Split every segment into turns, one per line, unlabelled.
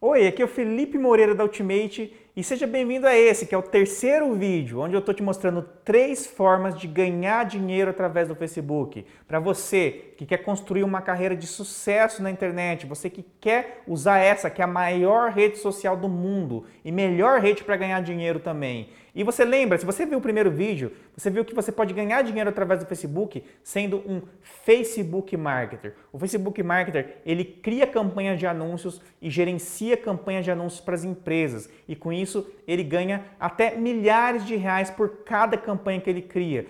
Oi, aqui é o Felipe Moreira da Ultimate e seja bem-vindo a esse, que é o terceiro vídeo, onde eu estou te mostrando três formas de ganhar dinheiro através do Facebook. Para você que quer construir uma carreira de sucesso na internet, você que quer usar essa, que é a maior rede social do mundo e melhor rede para ganhar dinheiro também. E você lembra, se você viu o primeiro vídeo, você viu que você pode ganhar dinheiro através do Facebook sendo um Facebook Marketer. O Facebook Marketer, ele cria campanhas de anúncios e gerencia campanhas de anúncios para as empresas. E com isso isso ele ganha até milhares de reais por cada campanha que ele cria.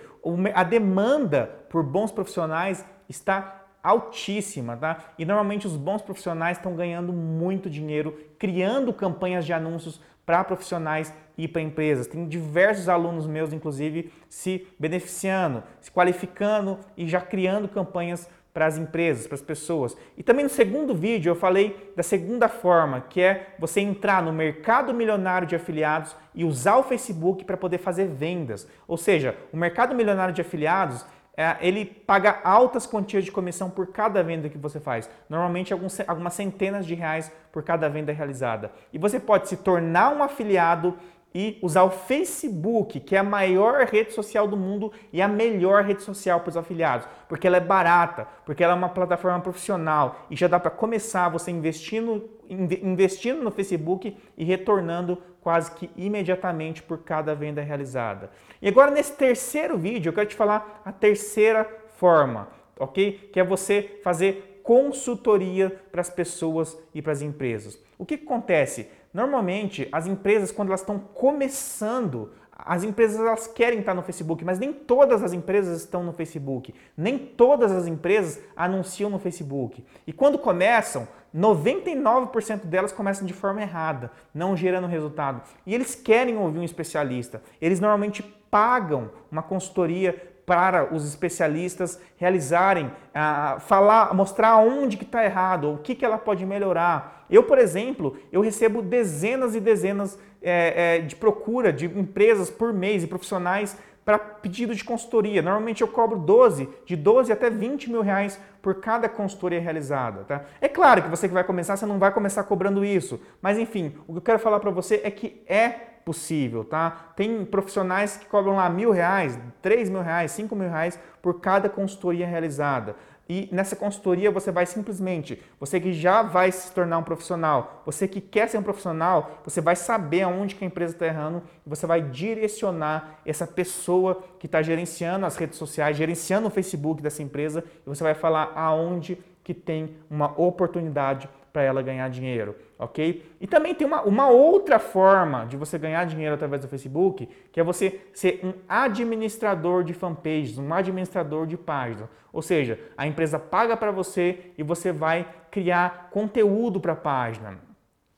A demanda por bons profissionais está altíssima, tá? E normalmente os bons profissionais estão ganhando muito dinheiro criando campanhas de anúncios para profissionais e para empresas. Tem diversos alunos meus, inclusive, se beneficiando, se qualificando e já criando campanhas para as empresas, para as pessoas. E também no segundo vídeo eu falei da segunda forma, que é você entrar no mercado milionário de afiliados e usar o Facebook para poder fazer vendas. Ou seja, o mercado milionário de afiliados é, ele paga altas quantias de comissão por cada venda que você faz. Normalmente algumas centenas de reais por cada venda realizada. E você pode se tornar um afiliado e usar o Facebook, que é a maior rede social do mundo e a melhor rede social para os afiliados, porque ela é barata, porque ela é uma plataforma profissional e já dá para começar você investindo, investindo no Facebook e retornando quase que imediatamente por cada venda realizada. E agora nesse terceiro vídeo eu quero te falar a terceira forma, ok? Que é você fazer consultoria para as pessoas e para as empresas. O que, que acontece? Normalmente, as empresas, quando elas estão começando, as empresas elas querem estar no Facebook, mas nem todas as empresas estão no Facebook. Nem todas as empresas anunciam no Facebook. E quando começam, 99% delas começam de forma errada, não gerando resultado. E eles querem ouvir um especialista. Eles normalmente pagam uma consultoria para os especialistas realizarem, ah, falar, mostrar onde que está errado, o que, que ela pode melhorar. Eu, por exemplo, eu recebo dezenas e dezenas é, é, de procura de empresas por mês e profissionais para pedido de consultoria. Normalmente eu cobro 12, de 12 até 20 mil reais por cada consultoria realizada. Tá? É claro que você que vai começar, você não vai começar cobrando isso. Mas enfim, o que eu quero falar para você é que é possível, tá? Tem profissionais que cobram lá mil reais, três mil reais, cinco mil reais por cada consultoria realizada. E nessa consultoria você vai simplesmente, você que já vai se tornar um profissional, você que quer ser um profissional, você vai saber aonde que a empresa está errando e você vai direcionar essa pessoa que está gerenciando as redes sociais, gerenciando o Facebook dessa empresa e você vai falar aonde que tem uma oportunidade para ela ganhar dinheiro, ok? E também tem uma, uma outra forma de você ganhar dinheiro através do Facebook, que é você ser um administrador de fanpages, um administrador de páginas. Ou seja, a empresa paga para você e você vai criar conteúdo para a página.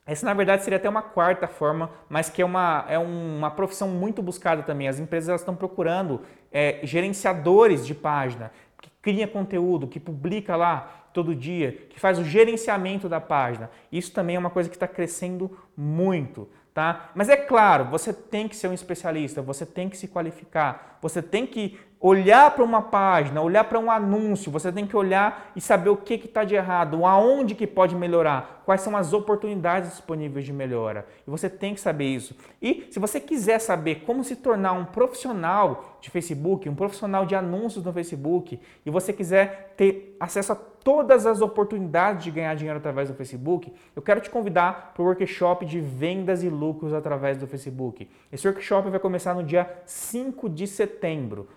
Essa, na verdade, seria até uma quarta forma, mas que é uma, é uma profissão muito buscada também. As empresas estão procurando é, gerenciadores de página, que cria conteúdo, que publica lá todo dia, que faz o gerenciamento da página. Isso também é uma coisa que está crescendo muito. Tá? Mas é claro, você tem que ser um especialista, você tem que se qualificar, você tem que olhar para uma página, olhar para um anúncio, você tem que olhar e saber o que está de errado, aonde que pode melhorar, quais são as oportunidades disponíveis de melhora. E você tem que saber isso. E se você quiser saber como se tornar um profissional de Facebook, um profissional de anúncios no Facebook, e você quiser ter acesso a todas as oportunidades de ganhar dinheiro através do Facebook, eu quero te convidar para o workshop de vendas e lucros através do Facebook. Esse workshop vai começar no dia 5 de setembro,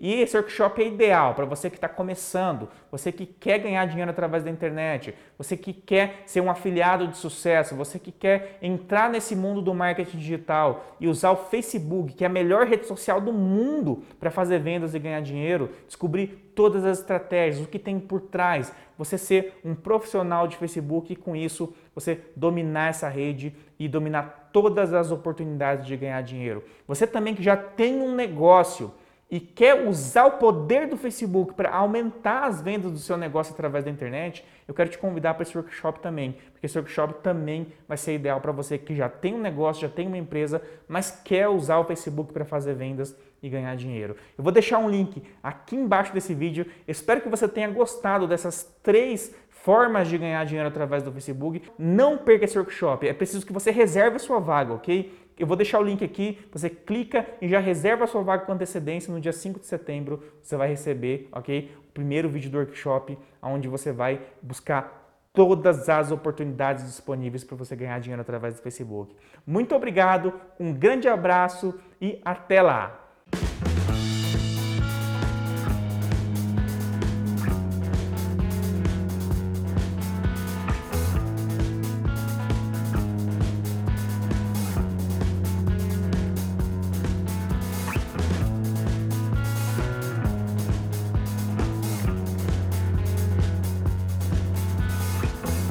E esse workshop é ideal para você que está começando, você que quer ganhar dinheiro através da internet, você que quer ser um afiliado de sucesso, você que quer entrar nesse mundo do marketing digital e usar o Facebook, que é a melhor rede social do mundo para fazer vendas e ganhar dinheiro, descobrir todas as estratégias, o que tem por trás, você ser um profissional de Facebook e com isso você dominar essa rede e dominar todas as oportunidades de ganhar dinheiro. Você também que já tem um negócio e quer usar o poder do Facebook para aumentar as vendas do seu negócio através da internet, eu quero te convidar para esse workshop também, porque esse workshop também vai ser ideal para você que já tem um negócio, já tem uma empresa, mas quer usar o Facebook para fazer vendas e ganhar dinheiro. Eu vou deixar um link aqui embaixo desse vídeo. Espero que você tenha gostado dessas três formas de ganhar dinheiro através do Facebook. Não perca esse workshop. É preciso que você reserve a sua vaga, ok? Eu vou deixar o link aqui, você clica e já reserva a sua vaga com antecedência. No dia 5 de setembro você vai receber, ok? O primeiro vídeo do workshop, onde você vai buscar todas as oportunidades disponíveis para você ganhar dinheiro através do Facebook. Muito obrigado, um grande abraço e até lá!